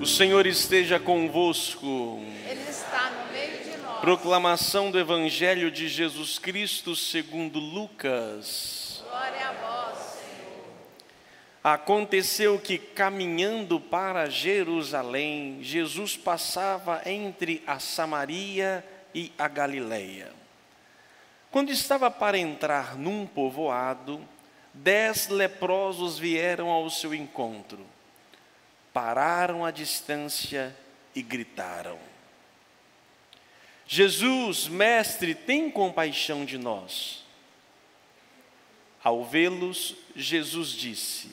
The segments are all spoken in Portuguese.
O Senhor esteja convosco. Ele está no meio de nós. Proclamação do Evangelho de Jesus Cristo segundo Lucas. Glória a vós, Senhor. Aconteceu que, caminhando para Jerusalém, Jesus passava entre a Samaria e a Galileia. Quando estava para entrar num povoado, dez leprosos vieram ao seu encontro pararam à distância e gritaram: Jesus, mestre, tem compaixão de nós. Ao vê-los, Jesus disse: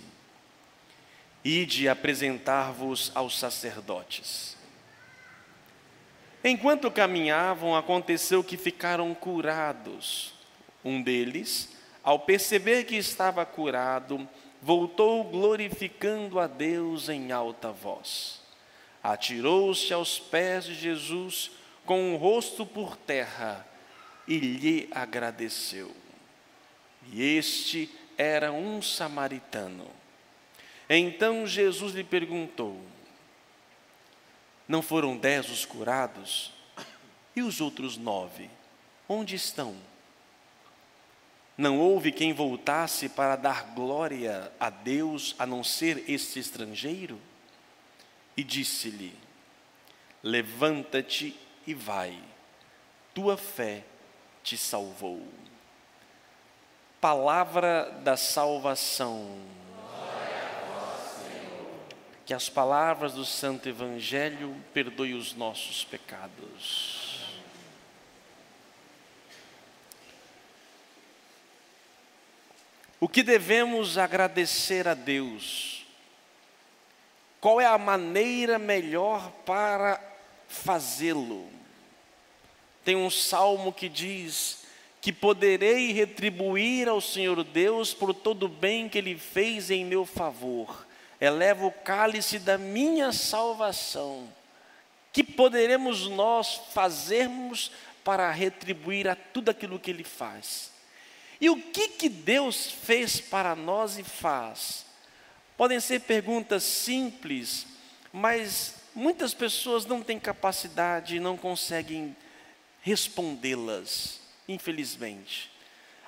Ide apresentar-vos aos sacerdotes. Enquanto caminhavam, aconteceu que ficaram curados. Um deles, ao perceber que estava curado, voltou glorificando a Deus em alta voz. Atirou-se aos pés de Jesus com o rosto por terra e lhe agradeceu. E este era um samaritano. Então Jesus lhe perguntou: Não foram dez os curados? E os outros nove? Onde estão? Não houve quem voltasse para dar glória a Deus a não ser este estrangeiro? E disse-lhe: Levanta-te e vai, tua fé te salvou. Palavra da salvação. Que as palavras do Santo Evangelho perdoem os nossos pecados. O que devemos agradecer a Deus? Qual é a maneira melhor para fazê-lo? Tem um salmo que diz que poderei retribuir ao Senhor Deus por todo o bem que Ele fez em meu favor. Eleva o cálice da minha salvação. Que poderemos nós fazermos para retribuir a tudo aquilo que Ele faz? E o que, que Deus fez para nós e faz? Podem ser perguntas simples, mas muitas pessoas não têm capacidade e não conseguem respondê-las, infelizmente.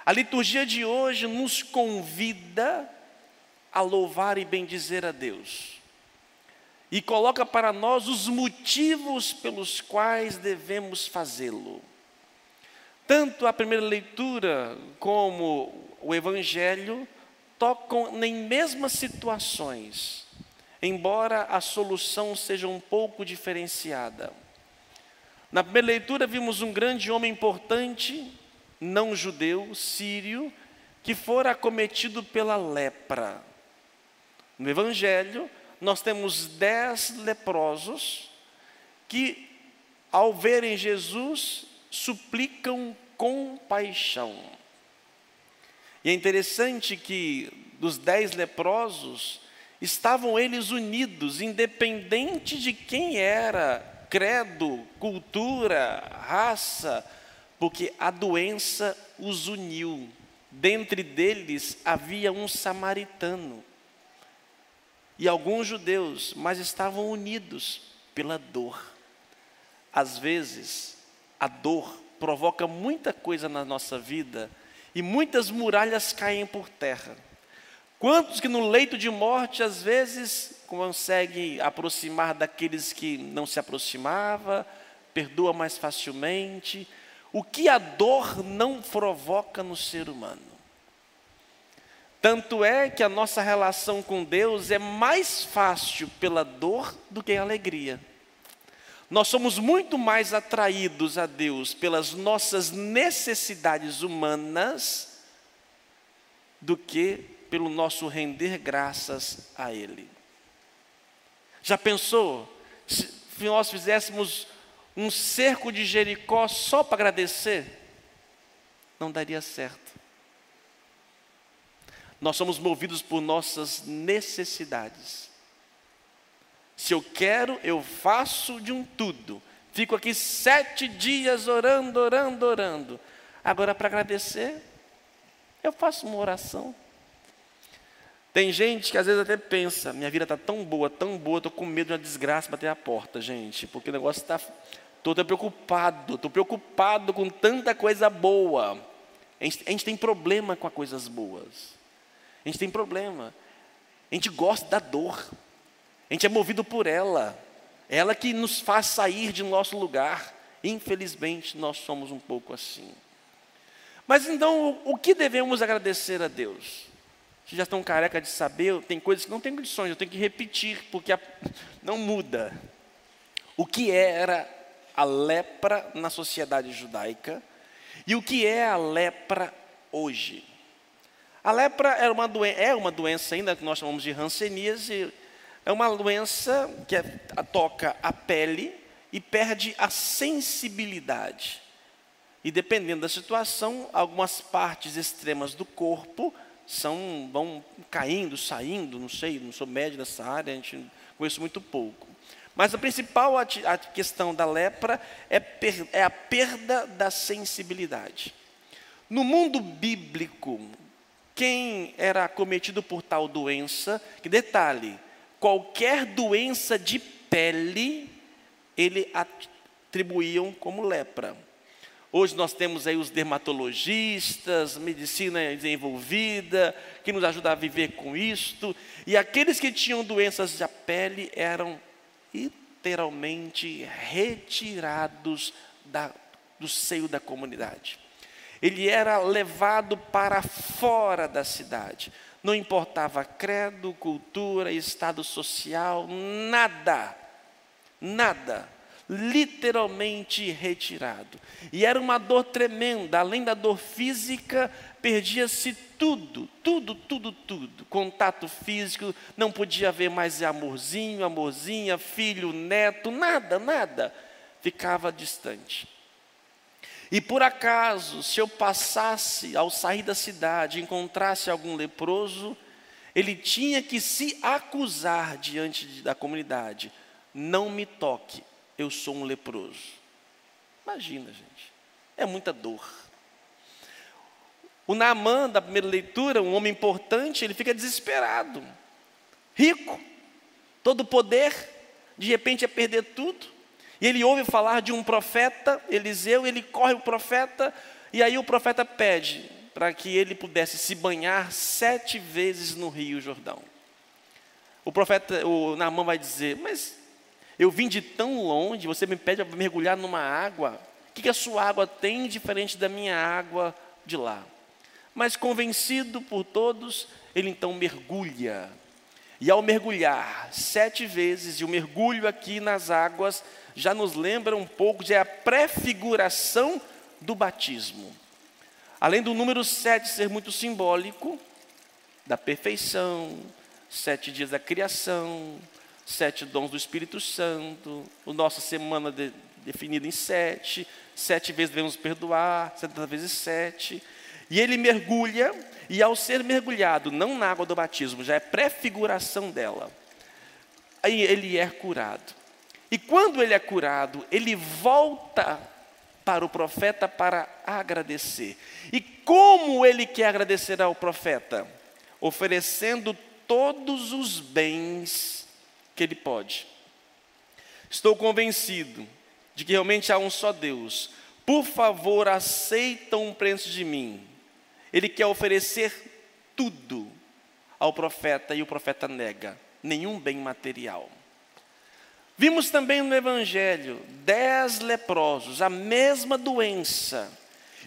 A liturgia de hoje nos convida a louvar e bendizer a Deus. E coloca para nós os motivos pelos quais devemos fazê-lo. Tanto a primeira leitura como o Evangelho tocam em mesmas situações, embora a solução seja um pouco diferenciada. Na primeira leitura, vimos um grande homem importante, não judeu, sírio, que fora acometido pela lepra. No Evangelho, nós temos dez leprosos que, ao verem Jesus, suplicam compaixão. E é interessante que dos dez leprosos, estavam eles unidos, independente de quem era, credo, cultura, raça, porque a doença os uniu. Dentre deles havia um samaritano e alguns judeus, mas estavam unidos pela dor. Às vezes, a dor provoca muita coisa na nossa vida e muitas muralhas caem por terra. Quantos que no leito de morte às vezes conseguem aproximar daqueles que não se aproximava, perdoa mais facilmente? O que a dor não provoca no ser humano? Tanto é que a nossa relação com Deus é mais fácil pela dor do que a alegria. Nós somos muito mais atraídos a Deus pelas nossas necessidades humanas do que pelo nosso render graças a Ele. Já pensou se nós fizéssemos um cerco de Jericó só para agradecer? Não daria certo. Nós somos movidos por nossas necessidades. Se eu quero, eu faço de um tudo. Fico aqui sete dias orando, orando, orando. Agora, para agradecer, eu faço uma oração. Tem gente que às vezes até pensa, minha vida está tão boa, tão boa, estou com medo de uma desgraça bater a porta, gente, porque o negócio está. Estou preocupado, estou preocupado com tanta coisa boa. A gente, a gente tem problema com as coisas boas. A gente tem problema. A gente gosta da dor. A gente é movido por ela. Ela que nos faz sair de nosso lugar. Infelizmente, nós somos um pouco assim. Mas então, o que devemos agradecer a Deus? Vocês já estão careca de saber, tem coisas que não tem condições, eu tenho que repetir, porque a, não muda. O que era a lepra na sociedade judaica e o que é a lepra hoje? A lepra era uma é uma doença ainda que nós chamamos de hanseníase, é uma doença que é, toca a pele e perde a sensibilidade. E dependendo da situação, algumas partes extremas do corpo são, vão caindo, saindo, não sei, não sou médico dessa área, a gente conhece muito pouco. Mas a principal a questão da lepra é, é a perda da sensibilidade. No mundo bíblico, quem era acometido por tal doença, que detalhe, qualquer doença de pele, ele atribuíam como lepra. Hoje nós temos aí os dermatologistas, medicina desenvolvida, que nos ajuda a viver com isto. E aqueles que tinham doenças da pele eram literalmente retirados da, do seio da comunidade. Ele era levado para fora da cidade. Não importava credo, cultura, estado social, nada. Nada literalmente retirado. E era uma dor tremenda, além da dor física, perdia-se tudo, tudo, tudo, tudo. Contato físico, não podia haver mais amorzinho, amorzinha, filho, neto, nada, nada. Ficava distante. E por acaso, se eu passasse ao sair da cidade, encontrasse algum leproso, ele tinha que se acusar diante da comunidade: não me toque, eu sou um leproso. Imagina, gente, é muita dor. O Naamã, da primeira leitura, um homem importante, ele fica desesperado. Rico, todo poder, de repente ia perder tudo. E ele ouve falar de um profeta, Eliseu, ele corre o profeta, e aí o profeta pede para que ele pudesse se banhar sete vezes no Rio Jordão. O profeta, o Naamã vai dizer, mas eu vim de tão longe, você me pede para mergulhar numa água. O que, que a sua água tem diferente da minha água de lá? Mas convencido por todos, ele então mergulha. E ao mergulhar sete vezes, e o mergulho aqui nas águas já nos lembra um pouco de a prefiguração do batismo. Além do número sete ser muito simbólico, da perfeição, sete dias da criação, sete dons do Espírito Santo, a nossa semana de, definida em sete, sete vezes devemos perdoar, setenta vezes sete. E ele mergulha, e ao ser mergulhado, não na água do batismo, já é prefiguração dela, aí ele é curado. E quando ele é curado, ele volta para o profeta para agradecer. E como ele quer agradecer ao profeta? Oferecendo todos os bens que Ele pode. Estou convencido de que realmente há um só Deus. Por favor, aceita um preço de mim. Ele quer oferecer tudo ao profeta e o profeta nega nenhum bem material. Vimos também no Evangelho dez leprosos, a mesma doença.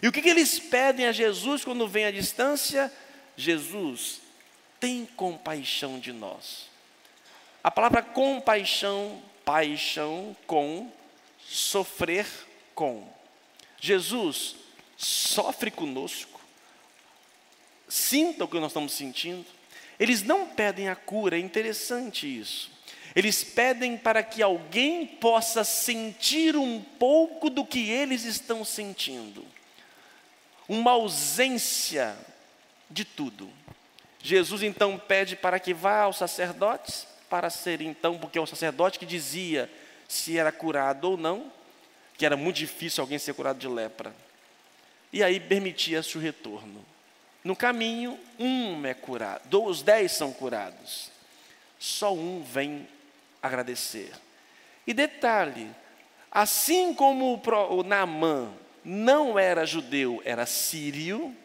E o que, que eles pedem a Jesus quando vem à distância? Jesus, tem compaixão de nós. A palavra compaixão, paixão com, sofrer com. Jesus sofre conosco, sinta o que nós estamos sentindo. Eles não pedem a cura, é interessante isso. Eles pedem para que alguém possa sentir um pouco do que eles estão sentindo. Uma ausência de tudo. Jesus então pede para que vá aos sacerdotes, para ser então, porque é o sacerdote que dizia se era curado ou não, que era muito difícil alguém ser curado de lepra. E aí permitia-se o retorno. No caminho, um é curado, os dez são curados. Só um vem agradecer. E detalhe, assim como o Naamã não era judeu, era sírio,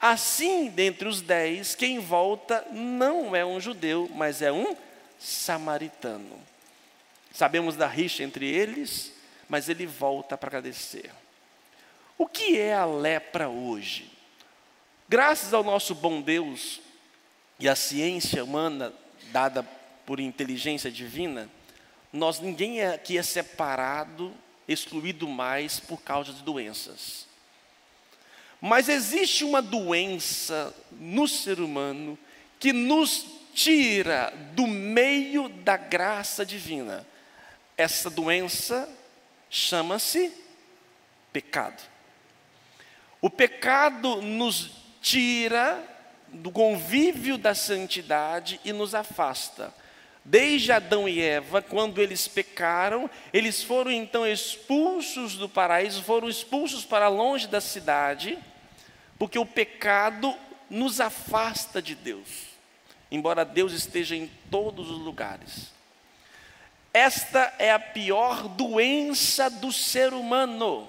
assim dentre os dez, quem volta não é um judeu, mas é um samaritano. Sabemos da rixa entre eles, mas ele volta para agradecer. O que é a lepra hoje? Graças ao nosso bom Deus e à ciência humana dada por inteligência divina, nós ninguém aqui é separado, excluído mais por causa de doenças. Mas existe uma doença no ser humano que nos tira do meio da graça divina. Essa doença chama-se pecado. O pecado nos tira do convívio da santidade e nos afasta. Desde Adão e Eva, quando eles pecaram, eles foram então expulsos do paraíso, foram expulsos para longe da cidade, porque o pecado nos afasta de Deus, embora Deus esteja em todos os lugares. Esta é a pior doença do ser humano.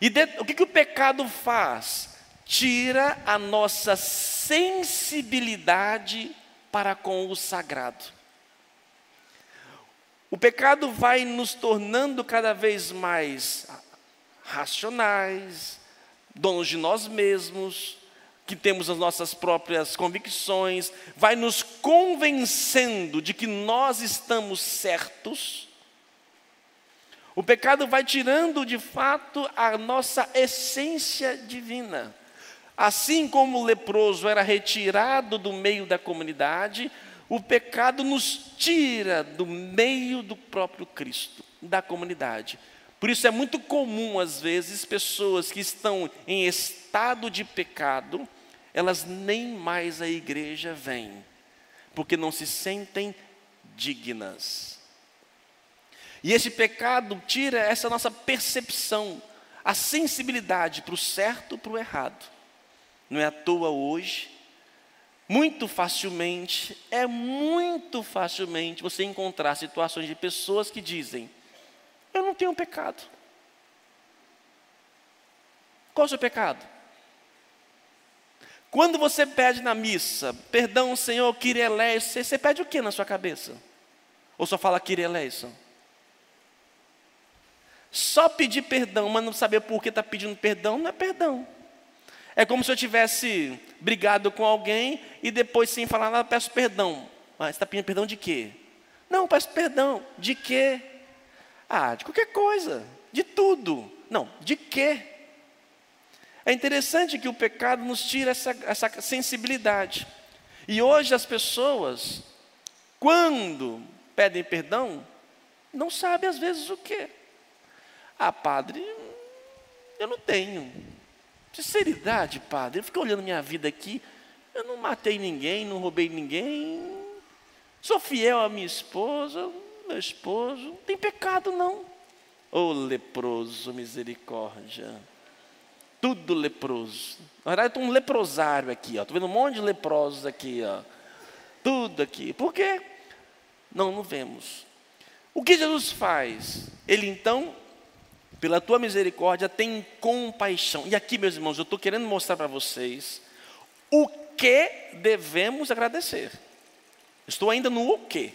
E de, o que, que o pecado faz? Tira a nossa sensibilidade para com o sagrado. O pecado vai nos tornando cada vez mais racionais, donos de nós mesmos, que temos as nossas próprias convicções, vai nos convencendo de que nós estamos certos. O pecado vai tirando de fato a nossa essência divina. Assim como o leproso era retirado do meio da comunidade, o pecado nos tira do meio do próprio Cristo, da comunidade. Por isso é muito comum, às vezes, pessoas que estão em estado de pecado, elas nem mais à igreja vêm, porque não se sentem dignas. E esse pecado tira essa nossa percepção, a sensibilidade para o certo e para o errado. Não é à toa hoje muito facilmente, é muito facilmente você encontrar situações de pessoas que dizem: Eu não tenho pecado. Qual é o seu pecado? Quando você pede na missa, perdão, Senhor, Kyrieleison, você pede o que na sua cabeça? Ou só fala Kyrieleison? Só pedir perdão, mas não saber por que está pedindo perdão, não é perdão. É como se eu tivesse brigado com alguém e depois, sem falar nada, peço perdão. Mas ah, está pedindo perdão de quê? Não, peço perdão. De quê? Ah, de qualquer coisa. De tudo. Não, de quê? É interessante que o pecado nos tira essa, essa sensibilidade. E hoje as pessoas, quando pedem perdão, não sabem às vezes o quê. Ah, padre, eu não tenho. Sinceridade, padre. Eu fico olhando minha vida aqui. Eu não matei ninguém, não roubei ninguém. Sou fiel à minha esposa, meu esposo. Não tem pecado, não. Ô oh, leproso, misericórdia. Tudo leproso. Na verdade, estou um leprosário aqui. Estou vendo um monte de leprosos aqui. Ó. Tudo aqui. Por quê? Não, não vemos. O que Jesus faz? Ele então pela tua misericórdia, tem compaixão. E aqui, meus irmãos, eu estou querendo mostrar para vocês o que devemos agradecer. Estou ainda no o que.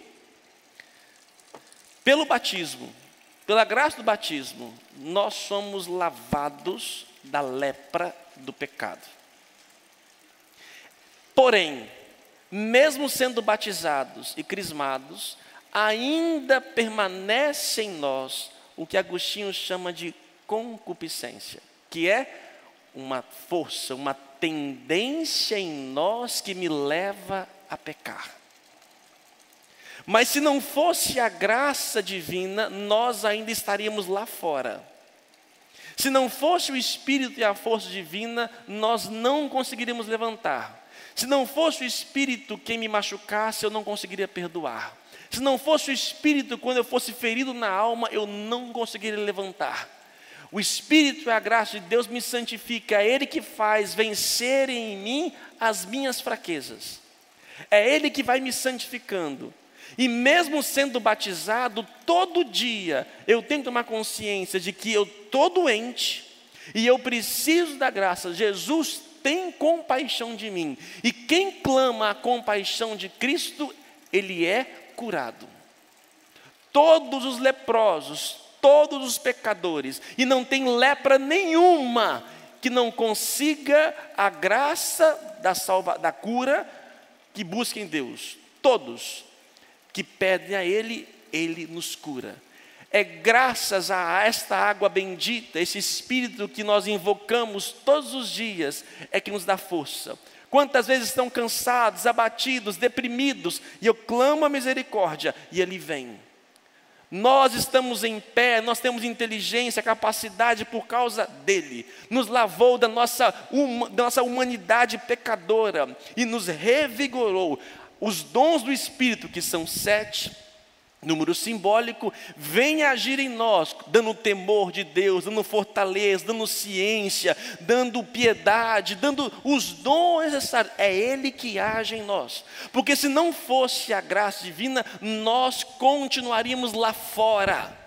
Pelo batismo, pela graça do batismo, nós somos lavados da lepra do pecado. Porém, mesmo sendo batizados e crismados, ainda permanece em nós o que Agostinho chama de concupiscência, que é uma força, uma tendência em nós que me leva a pecar. Mas se não fosse a graça divina, nós ainda estaríamos lá fora. Se não fosse o Espírito e a força divina, nós não conseguiríamos levantar. Se não fosse o Espírito quem me machucasse, eu não conseguiria perdoar. Se não fosse o Espírito, quando eu fosse ferido na alma, eu não conseguiria levantar. O Espírito e a graça de Deus me santifica, é Ele que faz vencer em mim as minhas fraquezas. É Ele que vai me santificando. E mesmo sendo batizado, todo dia eu tenho que tomar consciência de que eu estou doente e eu preciso da graça. Jesus tem compaixão de mim. E quem clama a compaixão de Cristo, ele é curado. Todos os leprosos, todos os pecadores, e não tem lepra nenhuma que não consiga a graça da, salva, da cura que busca em Deus. Todos que pedem a Ele, Ele nos cura. É graças a esta água bendita, esse Espírito que nós invocamos todos os dias, é que nos dá força. Quantas vezes estão cansados, abatidos, deprimidos, e eu clamo a misericórdia, e Ele vem. Nós estamos em pé, nós temos inteligência, capacidade por causa dele. Nos lavou da nossa, da nossa humanidade pecadora e nos revigorou. Os dons do Espírito, que são sete, número simbólico, vem agir em nós, dando temor de Deus, dando fortaleza, dando ciência, dando piedade, dando os dons necessários. É Ele que age em nós. Porque se não fosse a graça divina, nós continuaríamos lá fora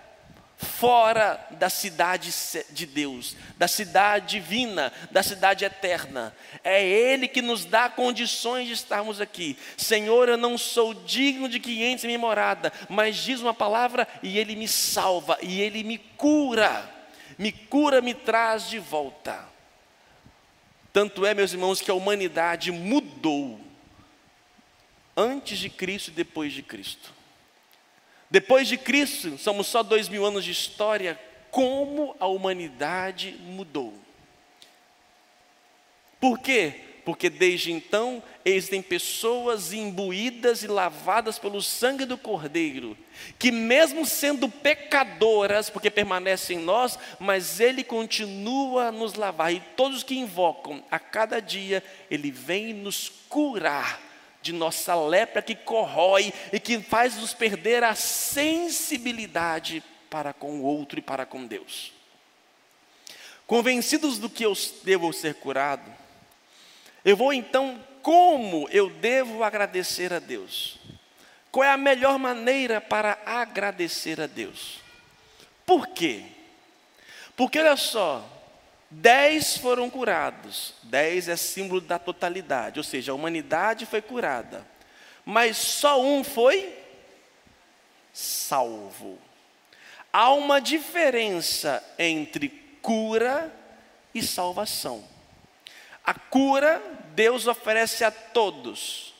fora da cidade de Deus, da cidade divina, da cidade eterna. É Ele que nos dá condições de estarmos aqui. Senhor, eu não sou digno de que entre em minha morada, mas diz uma palavra e Ele me salva, e Ele me cura. Me cura, me traz de volta. Tanto é, meus irmãos, que a humanidade mudou antes de Cristo e depois de Cristo. Depois de Cristo, somos só dois mil anos de história, como a humanidade mudou. Por quê? Porque desde então existem pessoas imbuídas e lavadas pelo sangue do Cordeiro, que mesmo sendo pecadoras, porque permanecem em nós, mas Ele continua a nos lavar, e todos que invocam a cada dia, Ele vem nos curar de nossa lepra que corrói e que faz nos perder a sensibilidade para com o outro e para com Deus. Convencidos do que eu devo ser curado, eu vou então, como eu devo agradecer a Deus? Qual é a melhor maneira para agradecer a Deus? Por quê? Porque olha só, Dez foram curados. Dez é símbolo da totalidade, ou seja, a humanidade foi curada. Mas só um foi salvo. Há uma diferença entre cura e salvação. A cura Deus oferece a todos,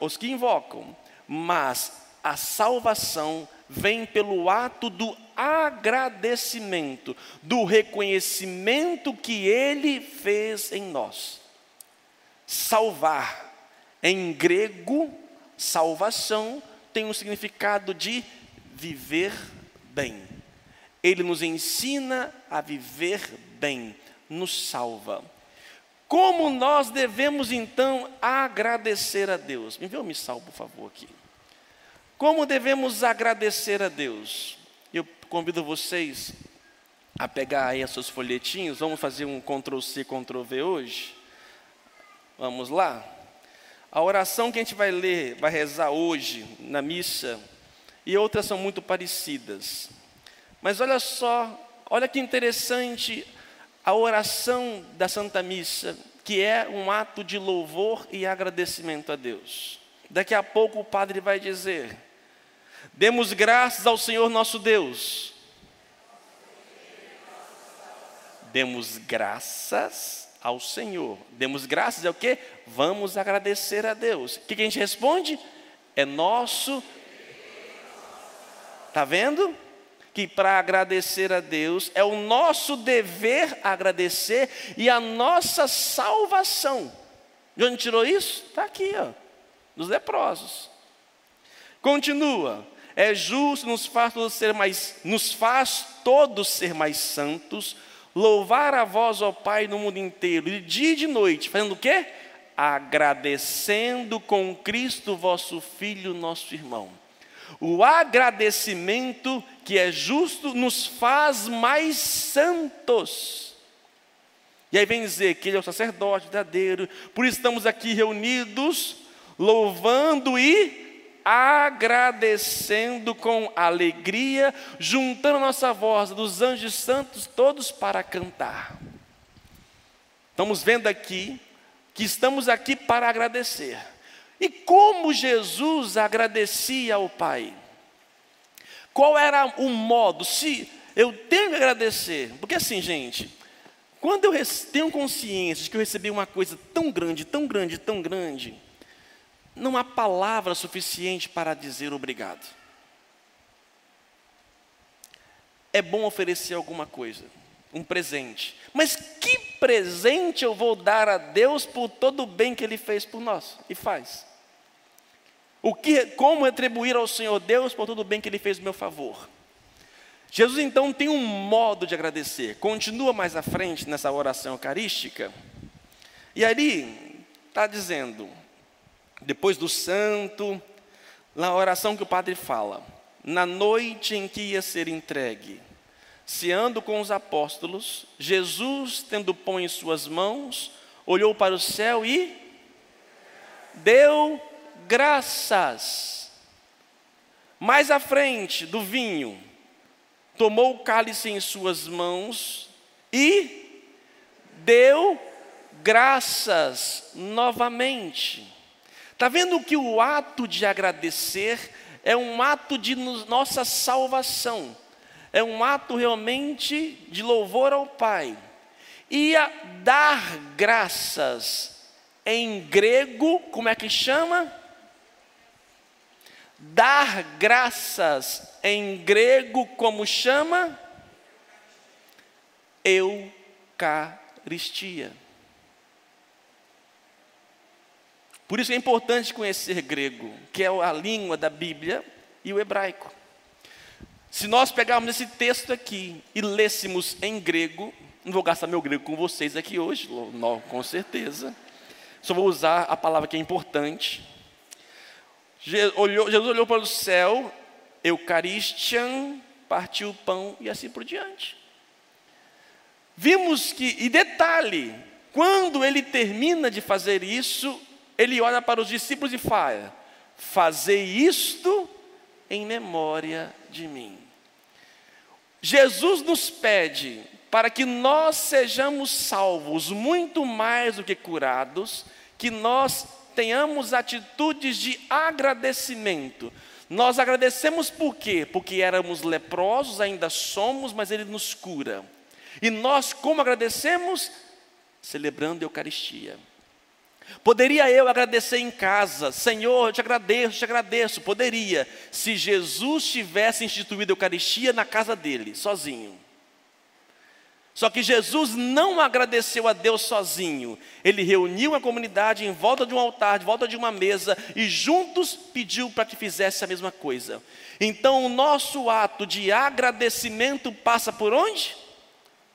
os que invocam, mas a salvação vem pelo ato do agradecimento, do reconhecimento que Ele fez em nós. Salvar, em grego, salvação tem um significado de viver bem. Ele nos ensina a viver bem, nos salva. Como nós devemos então agradecer a Deus? Me vê o missal, por favor, aqui. Como devemos agradecer a Deus? Eu convido vocês a pegar aí seus folhetinhos, vamos fazer um Ctrl C, Ctrl V hoje. Vamos lá? A oração que a gente vai ler, vai rezar hoje na missa, e outras são muito parecidas. Mas olha só, olha que interessante a oração da Santa Missa, que é um ato de louvor e agradecimento a Deus. Daqui a pouco o padre vai dizer: Demos graças ao Senhor nosso Deus. Demos graças ao Senhor. Demos graças é o que? Vamos agradecer a Deus. O que a gente responde? É nosso. Está vendo? Que para agradecer a Deus é o nosso dever agradecer e a nossa salvação. De onde tirou isso? Está aqui, ó, dos leprosos. Continua é justo, nos faz todos ser mais, nos faz todos ser mais santos, louvar a vós, ó Pai, no mundo inteiro, de dia e de noite, fazendo o quê? Agradecendo com Cristo, vosso Filho, nosso irmão. O agradecimento que é justo, nos faz mais santos. E aí vem dizer que Ele é o sacerdote verdadeiro, por isso estamos aqui reunidos, louvando e agradecendo com alegria, juntando a nossa voz dos anjos santos todos para cantar. Estamos vendo aqui que estamos aqui para agradecer. E como Jesus agradecia ao Pai? Qual era o modo? Se eu tenho que agradecer, porque assim, gente, quando eu tenho consciência de que eu recebi uma coisa tão grande, tão grande, tão grande, não há palavra suficiente para dizer obrigado. É bom oferecer alguma coisa, um presente, mas que presente eu vou dar a Deus por todo o bem que Ele fez por nós e faz? O que, como retribuir ao Senhor Deus por todo o bem que Ele fez no meu favor? Jesus então tem um modo de agradecer. Continua mais à frente nessa oração eucarística. E ali está dizendo, depois do santo, na oração que o padre fala, na noite em que ia ser entregue, se ando com os apóstolos, Jesus, tendo pão em suas mãos, olhou para o céu e deu graças. Mais à frente do vinho, tomou o cálice em suas mãos e deu graças novamente. Está vendo que o ato de agradecer é um ato de nossa salvação, é um ato realmente de louvor ao Pai. E a dar graças em grego, como é que chama? Dar graças em grego, como chama? Eucaristia. Por isso é importante conhecer grego, que é a língua da Bíblia e o hebraico. Se nós pegarmos esse texto aqui e lêssemos em grego, não vou gastar meu grego com vocês aqui hoje, não, com certeza. Só vou usar a palavra que é importante. Jesus olhou para o céu, Eucaristian, partiu o pão e assim por diante. Vimos que, e detalhe, quando ele termina de fazer isso, ele olha para os discípulos e fala: Fazei isto em memória de mim. Jesus nos pede para que nós sejamos salvos, muito mais do que curados, que nós tenhamos atitudes de agradecimento. Nós agradecemos por quê? Porque éramos leprosos, ainda somos, mas Ele nos cura. E nós, como agradecemos? Celebrando a Eucaristia. Poderia eu agradecer em casa, Senhor, eu te agradeço, te agradeço. Poderia, se Jesus tivesse instituído a Eucaristia na casa dele, sozinho. Só que Jesus não agradeceu a Deus sozinho. Ele reuniu a comunidade em volta de um altar, de volta de uma mesa, e juntos pediu para que fizesse a mesma coisa. Então, o nosso ato de agradecimento passa por onde?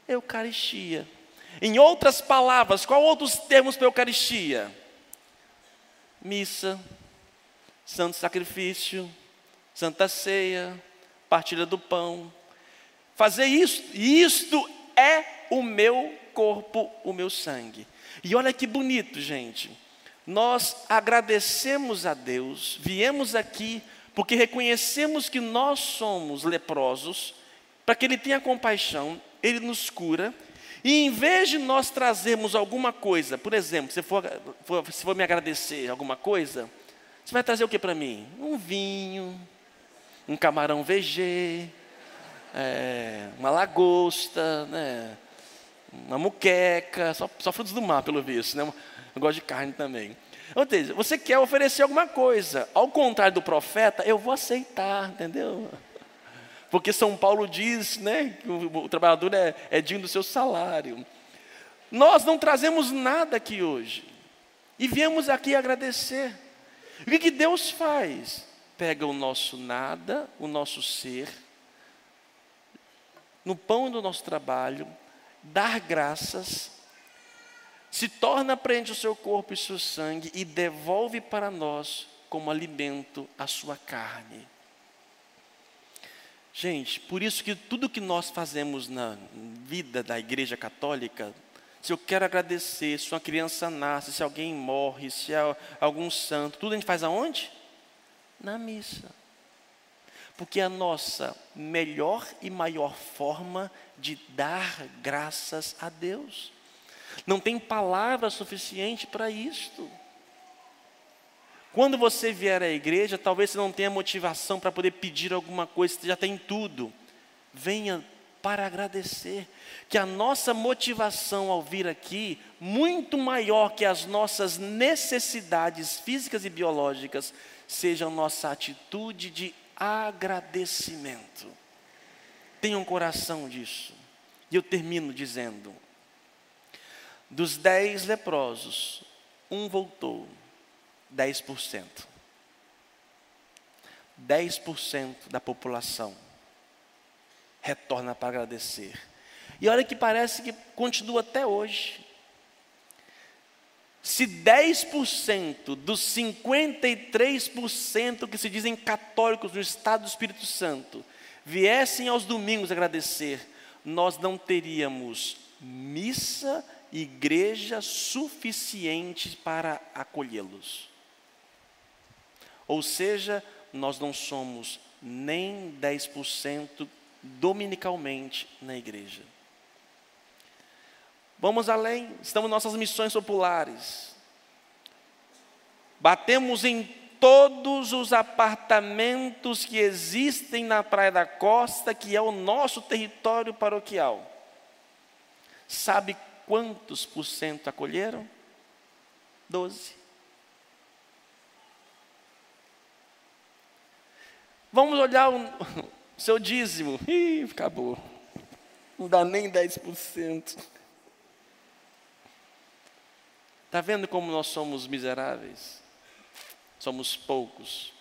Eucaristia. Em outras palavras, qual outros termos para Eucaristia? Missa, santo sacrifício, santa ceia, partilha do pão. Fazer isso, isto é o meu corpo, o meu sangue. E olha que bonito, gente. Nós agradecemos a Deus, viemos aqui porque reconhecemos que nós somos leprosos, para que Ele tenha compaixão, Ele nos cura, e em vez de nós trazermos alguma coisa, por exemplo, se for, for, se for me agradecer alguma coisa, você vai trazer o que para mim? Um vinho, um camarão VG, é, uma lagosta, né? uma muqueca, só, só, frutos do mar, pelo visto. Né? Eu gosto de carne também. Ou seja, você quer oferecer alguma coisa. Ao contrário do profeta, eu vou aceitar, entendeu? Porque São Paulo diz né, que o, o trabalhador é, é digno do seu salário. Nós não trazemos nada aqui hoje. E viemos aqui agradecer. O que, que Deus faz? Pega o nosso nada, o nosso ser, no pão do nosso trabalho, dar graças, se torna prende o seu corpo e seu sangue e devolve para nós como alimento a sua carne. Gente, por isso que tudo que nós fazemos na vida da Igreja Católica, se eu quero agradecer, se uma criança nasce, se alguém morre, se há algum santo, tudo a gente faz aonde? Na missa. Porque a nossa melhor e maior forma de dar graças a Deus. Não tem palavra suficiente para isto. Quando você vier à igreja, talvez você não tenha motivação para poder pedir alguma coisa, você já tem tudo. Venha para agradecer. Que a nossa motivação ao vir aqui, muito maior que as nossas necessidades físicas e biológicas, seja a nossa atitude de agradecimento. Tenha um coração disso. E eu termino dizendo: dos dez leprosos, um voltou, 10%. 10% da população retorna para agradecer. E olha que parece que continua até hoje. Se 10% dos 53% que se dizem católicos no estado do Espírito Santo viessem aos domingos agradecer, nós não teríamos missa, igreja suficiente para acolhê-los. Ou seja, nós não somos nem 10% dominicalmente na igreja. Vamos além, estamos nossas missões populares. Batemos em todos os apartamentos que existem na Praia da Costa, que é o nosso território paroquial. Sabe quantos por cento acolheram? Doze. Vamos olhar o seu dízimo. Ih, acabou. Não dá nem 10%. Está vendo como nós somos miseráveis? Somos poucos,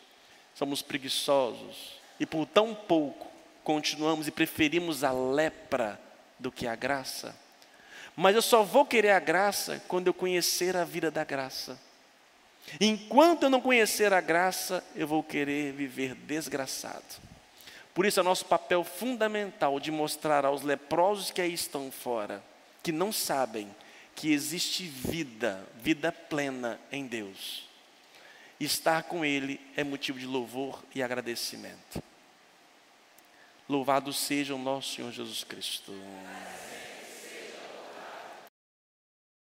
somos preguiçosos, e por tão pouco continuamos e preferimos a lepra do que a graça. Mas eu só vou querer a graça quando eu conhecer a vida da graça. Enquanto eu não conhecer a graça, eu vou querer viver desgraçado. Por isso é nosso papel fundamental de mostrar aos leprosos que aí estão fora, que não sabem que existe vida, vida plena em Deus. Estar com Ele é motivo de louvor e agradecimento. Louvado seja o nosso Senhor Jesus Cristo.